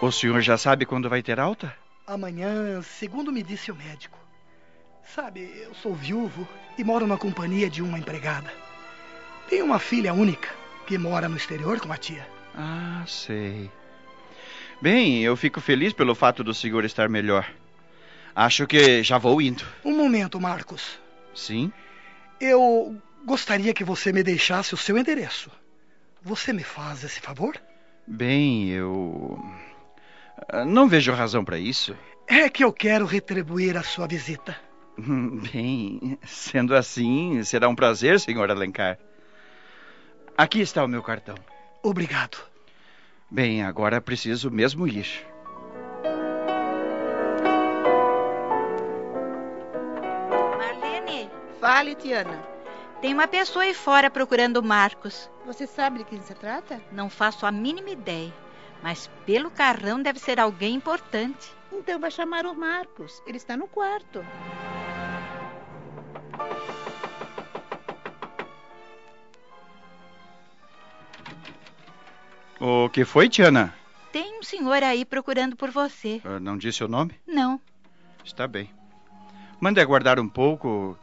O senhor já sabe quando vai ter alta? Amanhã, segundo me disse o médico. Sabe, eu sou viúvo e moro na companhia de uma empregada. Tenho uma filha única que mora no exterior com a tia. Ah, sei. Bem, eu fico feliz pelo fato do senhor estar melhor. Acho que já vou indo. Um momento, Marcos. Sim? Eu gostaria que você me deixasse o seu endereço. Você me faz esse favor? Bem, eu. Ah, não vejo razão para isso. É que eu quero retribuir a sua visita. Bem, sendo assim, será um prazer, senhor Alencar. Aqui está o meu cartão. Obrigado. Bem, agora preciso mesmo ir. Marlene, Fale, Tiana. tem uma pessoa aí fora procurando o Marcos. Você sabe de quem se trata? Não faço a mínima ideia, mas pelo carrão deve ser alguém importante. Então vai chamar o Marcos. Ele está no quarto. O que foi, Tiana? Tem um senhor aí procurando por você. Ah, Não disse o nome? Não, Está bem. Mande aguardar um pouco,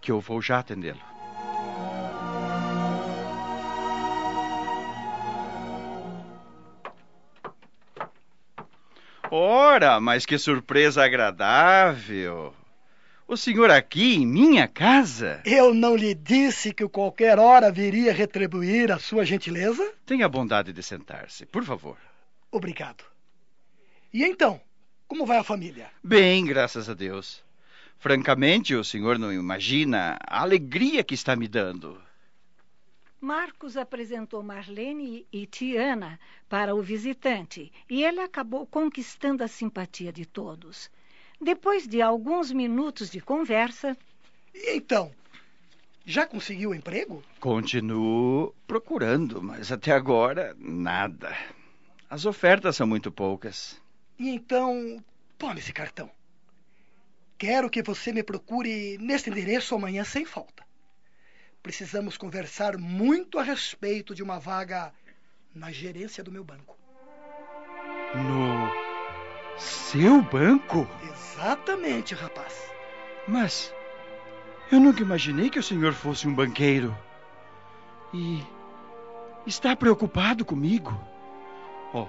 que eu vou já atendê-lo. Ora, mas que surpresa agradável! O senhor aqui em minha casa? Eu não lhe disse que qualquer hora viria retribuir a sua gentileza? Tenha a bondade de sentar-se, por favor. Obrigado. E então, como vai a família? Bem, graças a Deus. Francamente, o senhor não imagina a alegria que está me dando. Marcos apresentou Marlene e Tiana para o visitante e ele acabou conquistando a simpatia de todos. Depois de alguns minutos de conversa, E então, já conseguiu emprego? Continuo procurando, mas até agora nada. As ofertas são muito poucas. E então, tome esse cartão. Quero que você me procure nesse endereço amanhã sem falta. Precisamos conversar muito a respeito de uma vaga na gerência do meu banco. No seu banco? Exatamente, rapaz. Mas eu nunca imaginei que o senhor fosse um banqueiro. E está preocupado comigo? Ora,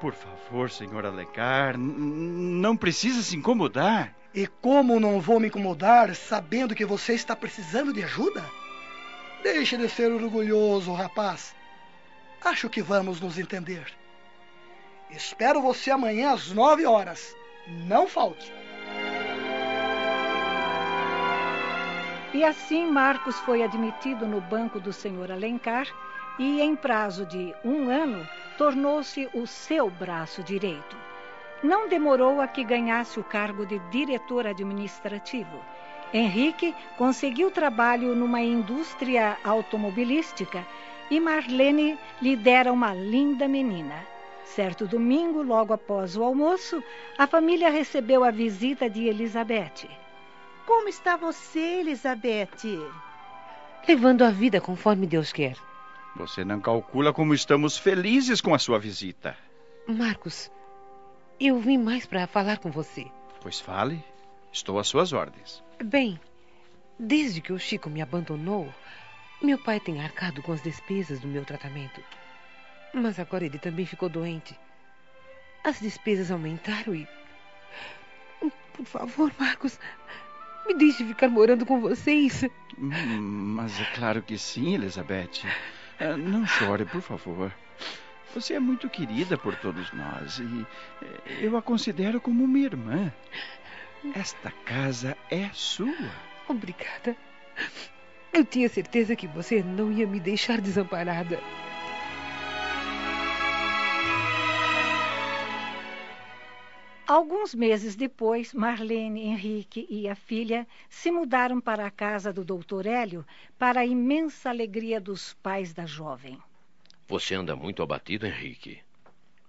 por favor, senhor Alencar, não precisa se incomodar. E como não vou me incomodar sabendo que você está precisando de ajuda? Deixe de ser orgulhoso, rapaz. Acho que vamos nos entender. Espero você amanhã às nove horas. Não falte. e assim Marcos foi admitido no banco do senhor Alencar e, em prazo de um ano, tornou-se o seu braço direito. Não demorou a que ganhasse o cargo de diretor administrativo. Henrique conseguiu trabalho numa indústria automobilística e Marlene lhe dera uma linda menina. Certo domingo, logo após o almoço, a família recebeu a visita de Elizabeth. Como está você, Elizabeth? levando a vida conforme Deus quer. Você não calcula como estamos felizes com a sua visita. Marcos, eu vim mais para falar com você. Pois fale, estou às suas ordens. Bem, desde que o Chico me abandonou, meu pai tem arcado com as despesas do meu tratamento. Mas agora ele também ficou doente. As despesas aumentaram e. Por favor, Marcos, me deixe ficar morando com vocês. Hum, Mas é claro que sim, Elizabeth. Ah, Não chore, por favor. Você é muito querida por todos nós e eh, eu a considero como uma irmã. Esta casa é sua. Obrigada. Eu tinha certeza que você não ia me deixar desamparada. Alguns meses depois, Marlene, Henrique e a filha se mudaram para a casa do doutor Hélio para a imensa alegria dos pais da jovem. Você anda muito abatido, Henrique.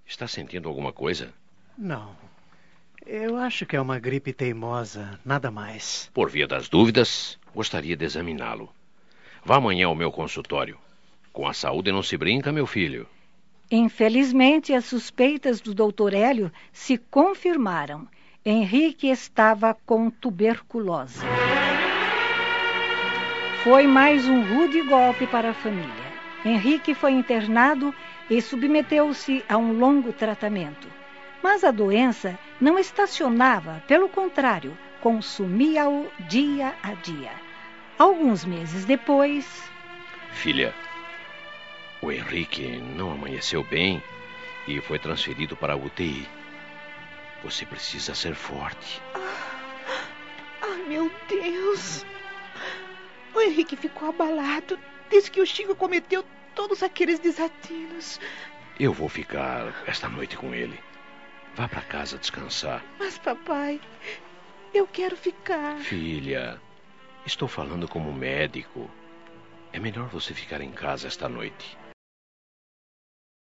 Está sentindo alguma coisa? Não. Eu acho que é uma gripe teimosa, nada mais. Por via das dúvidas, gostaria de examiná-lo. Vá amanhã ao meu consultório. Com a saúde não se brinca, meu filho. Infelizmente, as suspeitas do doutor Hélio se confirmaram. Henrique estava com tuberculose. Foi mais um rude golpe para a família. Henrique foi internado e submeteu-se a um longo tratamento. Mas a doença não estacionava, pelo contrário, consumia-o dia a dia. Alguns meses depois. Filha, o Henrique não amanheceu bem e foi transferido para a UTI. Você precisa ser forte. Ah, ah, meu Deus! O Henrique ficou abalado desde que o Chico cometeu todos aqueles desatinos. Eu vou ficar esta noite com ele. Vá para casa descansar. Mas, papai, eu quero ficar. Filha, estou falando como médico. É melhor você ficar em casa esta noite.